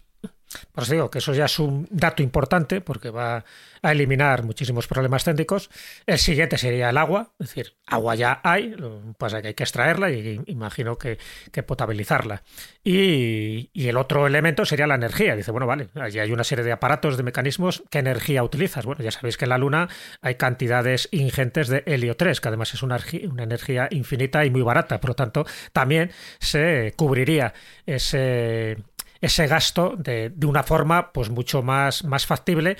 Por eso digo que eso ya es un dato importante porque va a eliminar muchísimos problemas técnicos. El siguiente sería el agua, es decir, agua ya hay, lo que pasa que hay que extraerla y imagino que, que potabilizarla. Y, y, el otro elemento sería la energía. Dice, bueno, vale, allí hay una serie de aparatos, de mecanismos, ¿qué energía utilizas? Bueno, ya sabéis que en la Luna hay cantidades ingentes de helio 3, que además es una energía infinita y muy barata, por lo tanto, también se cubriría ese ese gasto de, de, una forma pues mucho más, más factible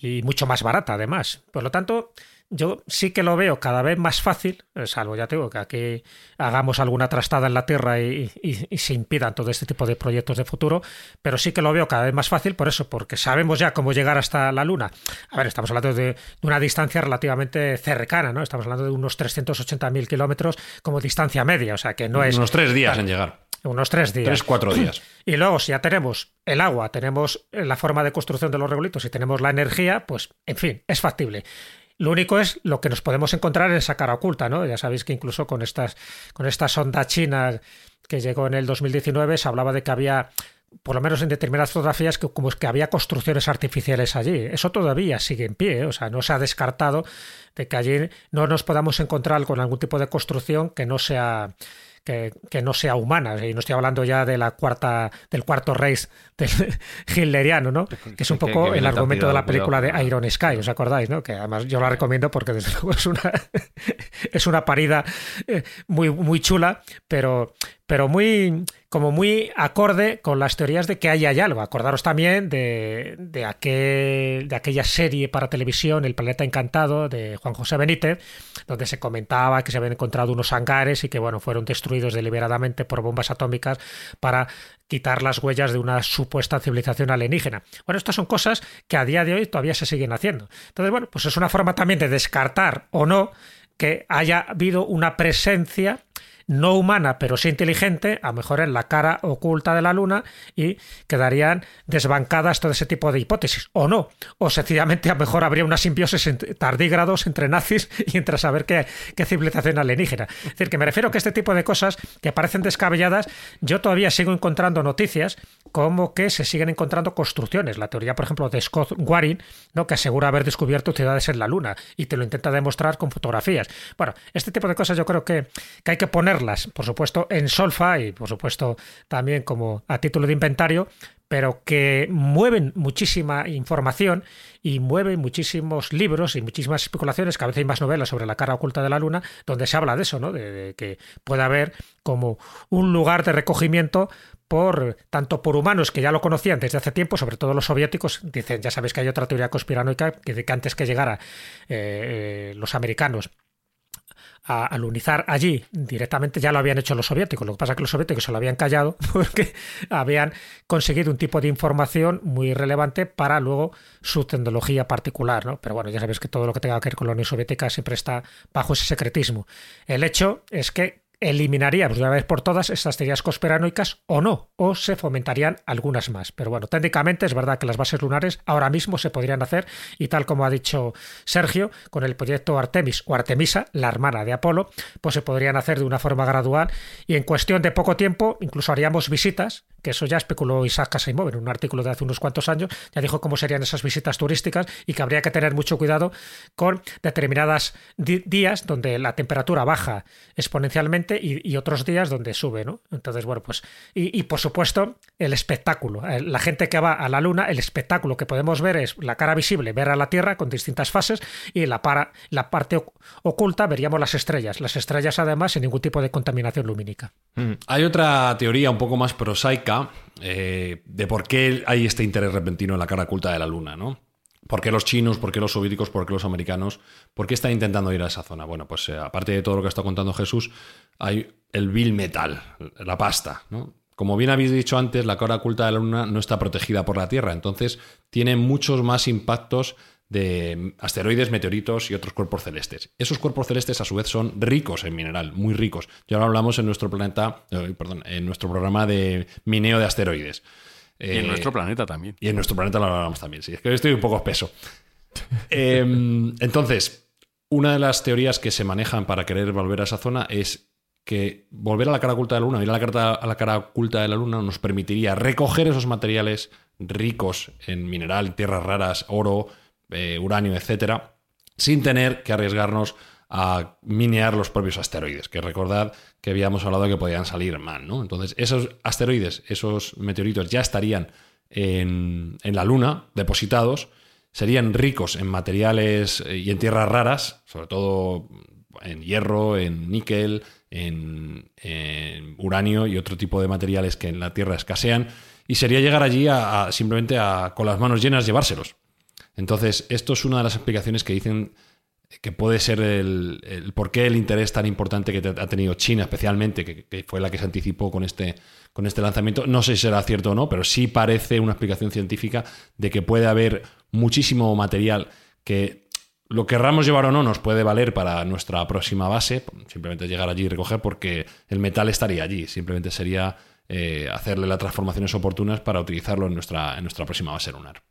y mucho más barata además. Por lo tanto, yo sí que lo veo cada vez más fácil, salvo ya tengo que aquí hagamos alguna trastada en la Tierra y, y, y, se impidan todo este tipo de proyectos de futuro, pero sí que lo veo cada vez más fácil por eso, porque sabemos ya cómo llegar hasta la Luna. A ver, estamos hablando de, de una distancia relativamente cercana, ¿no? Estamos hablando de unos 380.000 kilómetros como distancia media, o sea que no es... Unos tres días claro, en llegar. Unos tres días. Tres, cuatro días. Y luego, si ya tenemos el agua, tenemos la forma de construcción de los regolitos y tenemos la energía, pues, en fin, es factible. Lo único es lo que nos podemos encontrar en esa cara oculta, ¿no? Ya sabéis que incluso con estas, con esta sonda china que llegó en el 2019 se hablaba de que había por lo menos en determinadas fotografías, que como es que había construcciones artificiales allí. Eso todavía sigue en pie, ¿eh? o sea, no se ha descartado de que allí no nos podamos encontrar con algún tipo de construcción que no sea que, que, no sea humana. Y no estoy hablando ya de la cuarta, del cuarto Reich del hitleriano, ¿no? Que es un poco el argumento de la película de Iron Sky, ¿os acordáis? ¿no? Que además yo la recomiendo porque desde luego es una, es una parida eh, muy, muy chula, pero, pero muy como muy acorde con las teorías de que ahí hay algo. Acordaros también de, de, aquel, de aquella serie para televisión, El Planeta Encantado, de Juan José Benítez, donde se comentaba que se habían encontrado unos hangares y que bueno, fueron destruidos deliberadamente por bombas atómicas para quitar las huellas de una supuesta civilización alienígena. Bueno, estas son cosas que a día de hoy todavía se siguen haciendo. Entonces, bueno, pues es una forma también de descartar o no que haya habido una presencia no humana, pero sí inteligente, a lo mejor en la cara oculta de la Luna y quedarían desbancadas todo ese tipo de hipótesis. O no. O sencillamente a lo mejor habría una simbiosis entre tardígrados entre nazis y entre saber qué, qué civilización alienígena. Es decir, que me refiero que este tipo de cosas que parecen descabelladas, yo todavía sigo encontrando noticias como que se siguen encontrando construcciones. La teoría, por ejemplo, de Scott Waring, ¿no? que asegura haber descubierto ciudades en la Luna y te lo intenta demostrar con fotografías. Bueno, este tipo de cosas yo creo que, que hay que poner por supuesto, en solfa y, por supuesto, también como a título de inventario, pero que mueven muchísima información y mueven muchísimos libros y muchísimas especulaciones, cada vez hay más novelas sobre la cara oculta de la Luna, donde se habla de eso, ¿no? de, de que puede haber como un lugar de recogimiento por tanto por humanos que ya lo conocían desde hace tiempo, sobre todo los soviéticos, dicen, ya sabéis que hay otra teoría conspiranoica que, que antes que llegara eh, eh, los americanos alunizar allí directamente ya lo habían hecho los soviéticos. Lo que pasa es que los soviéticos se lo habían callado porque habían conseguido un tipo de información muy relevante para luego su tecnología particular. ¿no? Pero bueno, ya sabéis que todo lo que tenga que ver con la Unión Soviética siempre está bajo ese secretismo. El hecho es que eliminaríamos de una vez por todas estas teorías conspiranoicas o no, o se fomentarían algunas más. Pero bueno, técnicamente es verdad que las bases lunares ahora mismo se podrían hacer y tal como ha dicho Sergio, con el proyecto Artemis o Artemisa, la hermana de Apolo, pues se podrían hacer de una forma gradual y en cuestión de poco tiempo incluso haríamos visitas, que eso ya especuló Isaac Asimov en un artículo de hace unos cuantos años, ya dijo cómo serían esas visitas turísticas y que habría que tener mucho cuidado con determinadas días donde la temperatura baja exponencialmente y, otros días donde sube, ¿no? Entonces, bueno, pues. Y, y, por supuesto, el espectáculo. Eh, la gente que va a la Luna, el espectáculo que podemos ver es la cara visible, ver a la Tierra con distintas fases, y la, para, la parte oculta veríamos las estrellas. Las estrellas, además, sin ningún tipo de contaminación lumínica. Mm. Hay otra teoría un poco más prosaica eh, de por qué hay este interés repentino en la cara oculta de la Luna, ¿no? ¿Por qué los chinos? ¿Por qué los soviéticos? ¿Por qué los americanos? ¿Por qué están intentando ir a esa zona? Bueno, pues eh, aparte de todo lo que está contando Jesús, hay el bill metal, la pasta, ¿no? Como bien habéis dicho antes, la cara oculta de la Luna no está protegida por la Tierra, entonces tiene muchos más impactos de asteroides, meteoritos y otros cuerpos celestes. Esos cuerpos celestes a su vez son ricos en mineral, muy ricos. Ya lo hablamos en nuestro planeta, eh, perdón, en nuestro programa de mineo de asteroides. Y en eh, nuestro planeta también. Y en nuestro planeta lo hablamos también, sí. Es que estoy un poco espeso. eh, entonces, una de las teorías que se manejan para querer volver a esa zona es que volver a la cara oculta de la Luna, ir a la cara, a la cara oculta de la Luna nos permitiría recoger esos materiales ricos en mineral, tierras raras, oro, eh, uranio, etcétera, sin tener que arriesgarnos a minear los propios asteroides, que recordad que habíamos hablado que podían salir mal, ¿no? Entonces, esos asteroides, esos meteoritos ya estarían en, en la Luna depositados, serían ricos en materiales eh, y en tierras raras, sobre todo en hierro, en níquel, en, en uranio y otro tipo de materiales que en la Tierra escasean, y sería llegar allí a, a simplemente a, con las manos llenas llevárselos. Entonces, esto es una de las explicaciones que dicen que puede ser el, por qué el interés tan importante que te- ha tenido China, especialmente, que, que fue la que se anticipó con este, con este lanzamiento. No sé si será cierto o no, pero sí parece una explicación científica de que puede haber muchísimo material que lo querramos llevar o no nos puede valer para nuestra próxima base, simplemente llegar allí y recoger porque el metal estaría allí, simplemente sería eh, hacerle las transformaciones oportunas para utilizarlo en nuestra, en nuestra próxima base lunar.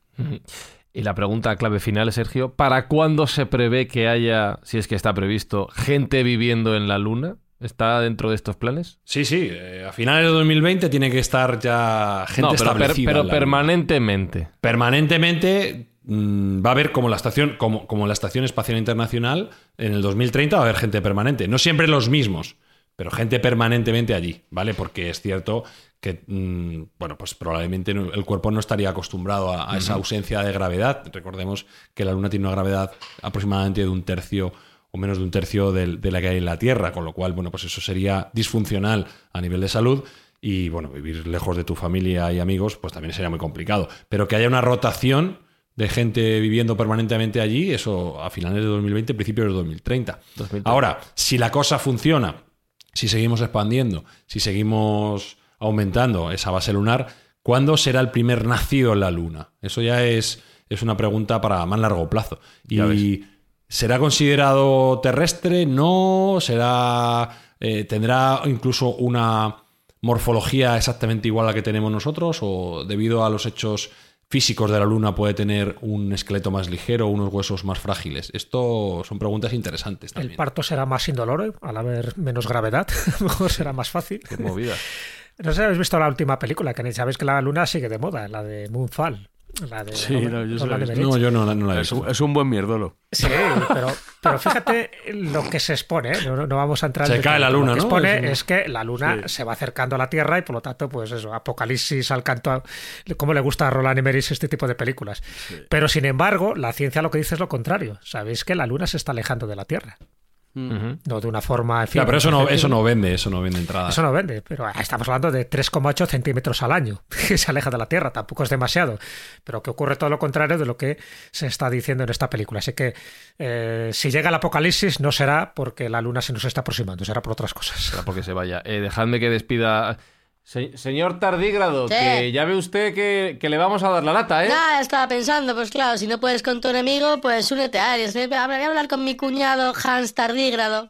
Y la pregunta clave final, Sergio, ¿para cuándo se prevé que haya, si es que está previsto, gente viviendo en la Luna? ¿Está dentro de estos planes? Sí, sí, eh, a finales de 2020 tiene que estar ya gente no, pero, per- establecida. pero en la Luna. permanentemente. Permanentemente mm, va a haber como la estación, como, como la Estación Espacial Internacional, en el 2030 va a haber gente permanente. No siempre los mismos, pero gente permanentemente allí, ¿vale? Porque es cierto que, mm, bueno, pues probablemente el cuerpo no estaría acostumbrado a, a esa ausencia de gravedad. Recordemos que la Luna tiene una gravedad aproximadamente de un tercio o menos de un tercio del- de, la que hay en la Tierra, con lo cual, bueno, pues eso sería disfuncional a nivel de salud. Y bueno, vivir lejos de tu familia y amigos, pues también sería muy complicado. Pero que haya una rotación de gente viviendo permanentemente allí, eso a finales de 2020, principios de 2030. 2030. Ahora, si la cosa funciona, si seguimos expandiendo, si seguimos aumentando esa base lunar, ¿cuándo será el primer nacido en la Luna? Eso ya es, es una pregunta para más largo plazo. Ya Y ¿será considerado terrestre? No, será. eh, ¿Tendrá incluso una morfología exactamente igual a la que tenemos nosotros? ¿O debido a los hechos físicos de la Luna puede tener un esqueleto más ligero, unos huesos más frágiles? Esto son preguntas interesantes El también. parto será más indoloro, al haber menos gravedad, a lo mejor será más fácil. Qué movida. No sé si habéis visto la última película, que sabéis que la luna sigue de moda, la de Moonfall. La de Sí, Roland- no, yo la. No, yo no, la- no la he Es visto. un, es un buen mierdolo. Sí, pero, pero fíjate lo que se expone, ¿eh? no, no vamos a entrar en Se cae la luna, Lo que ¿no? expone Es que la luna Sí. se va acercando a la Tierra y por lo tanto, pues eso, apocalipsis al canto, a- como le gusta a Roland Emmerich este tipo de películas. Pero sin embargo, la ciencia lo que dice es lo contrario. Sabéis que la luna se está alejando de la Tierra, Ujú. no de una forma... en fin, pero eso no, eso no vende, eso no vende entrada. Eso no vende, pero estamos hablando de 3,8 centímetros al año que se aleja de la Tierra, tampoco es demasiado, pero que ocurre todo lo contrario de lo que se está diciendo en esta película. Así que eh, si llega el apocalipsis no será porque la Luna se nos está aproximando, será por otras cosas. Será porque se vaya. Eh, dejadme que despida. Se- señor Tardígrado, Sí. que ya ve usted que, que le vamos a dar la lata, ¿eh? Nada, estaba pensando, pues claro, si no puedes con tu enemigo, pues únete a Aries. ¿eh? Voy a hablar con mi cuñado Hans Tardígrado.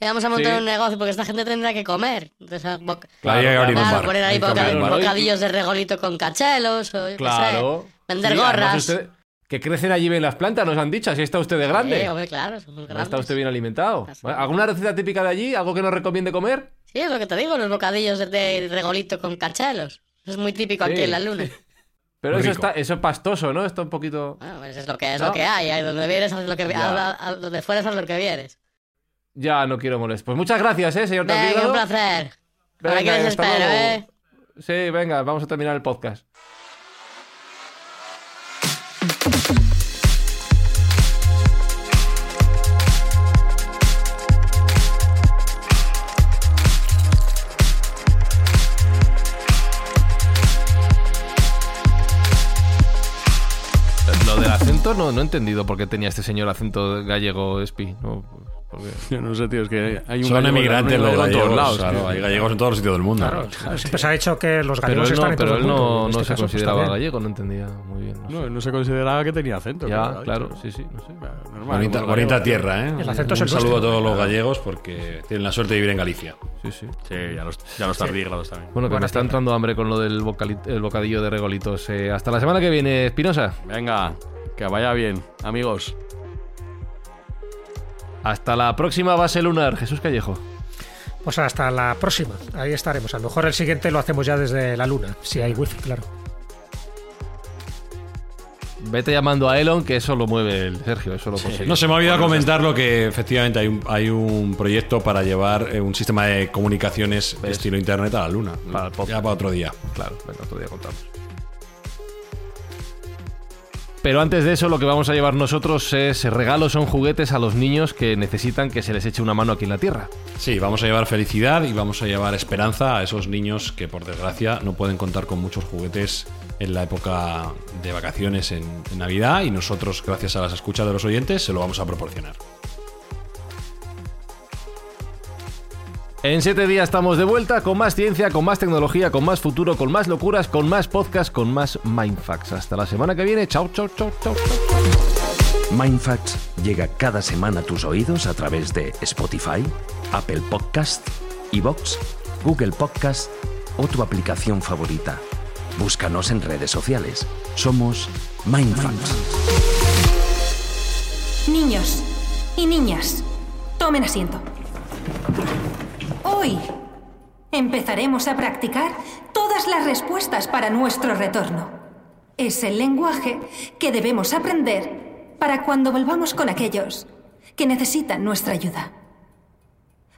Y vamos a montar Sí. un negocio, porque esta gente tendrá que comer. Entonces, Claro, hay que abrir un claro, bar. poner ahí boca- abrir un bar. bocadillos de regolito con cachelos, o yo qué Claro. sé. Vender Sí, gorras. usted- que crecen allí bien las plantas, nos han dicho. Así está usted de grande. Sí, hombre, claro, son muy ¿No grandes. está usted bien alimentado? Así. ¿Alguna receta típica de allí? ¿Algo que nos recomiende comer? Sí, es lo que te digo, los bocadillos de- regolito con cachelos. Eso es muy típico Sí. aquí en la luna. Pero eso está, eso es pastoso, ¿no? Está un poquito. Bueno, pues es lo que es No. lo que hay. Ahí donde vienes, haz lo que a- a- a- donde fueres, haz lo que vienes. Ya no quiero molestar. Pues muchas gracias, ¿eh, señor Venga, un placer. Ahora Venga, que les espero, luego. ¿eh? Sí, venga, vamos a terminar el podcast. No, no he entendido por qué tenía este señor acento gallego espi. No, ¿por qué? Yo no sé, tío, es que hay un Son emigrantes un los gallego en gallegos. todos lados, claro, hay gallegos en todos los sitios del mundo. Claro, siempre se ha dicho que los Pero gallegos él están no, en todo pero él no, en no este se pues, consideraba gallego, no entendía muy bien. no sé. No, no se consideraba que tenía acento. Ya, pero claro, sí, sí, no sé. Normal, Bonita, bonita tierra, ¿eh? El acento es un el saludo a todos los gallegos porque tienen la suerte de vivir en Galicia. Sí, sí. Sí, ya los, ya los tardígrados también. Bueno, que me está entrando hambre con lo del bocadillo de regolitos. Eh, hasta la semana que viene, Espinosa. Venga, que vaya bien, amigos. Hasta la próxima base lunar, Jesús Callejo. Pues hasta la próxima. Ahí estaremos. A lo mejor el siguiente lo hacemos ya desde la luna, si hay wifi, claro. Vete llamando a Elon, que eso lo mueve el Sergio, eso lo consigue. No se me ha olvidado comentar lo que efectivamente hay un, hay un proyecto para llevar eh, un sistema de comunicaciones de estilo internet a la luna. Para el podcast. ya para otro día. Claro, venga, otro día contamos. Pero antes de eso, lo que vamos a llevar nosotros es regalos, son juguetes a los niños que necesitan que se les eche una mano aquí en la Tierra. Sí, vamos a llevar felicidad y vamos a llevar esperanza a esos niños que por desgracia no pueden contar con muchos juguetes en la época de vacaciones en, en Navidad y nosotros, gracias a las escuchas de los oyentes, se lo vamos a proporcionar. En siete días estamos de vuelta con más ciencia, con más tecnología, con más futuro, con más locuras, con más podcast, con más Mindfacts. Hasta la semana que viene. Chao, chao, chao, chao. Mindfacts llega cada semana a tus oídos a través de Spotify, Apple Podcast, Evox, Google Podcast o tu aplicación favorita. Búscanos en redes sociales. Somos Mindfacts. Niños y niñas, tomen asiento. Hoy empezaremos a practicar todas las respuestas para nuestro retorno. Es el lenguaje que debemos aprender para cuando volvamos con aquellos que necesitan nuestra ayuda.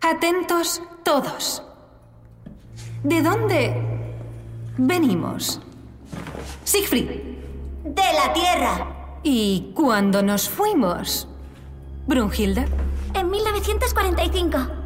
Atentos todos. ¿De dónde venimos? Siegfried. De la Tierra. ¿Y cuándo nos fuimos? Brunhilde. En 1945.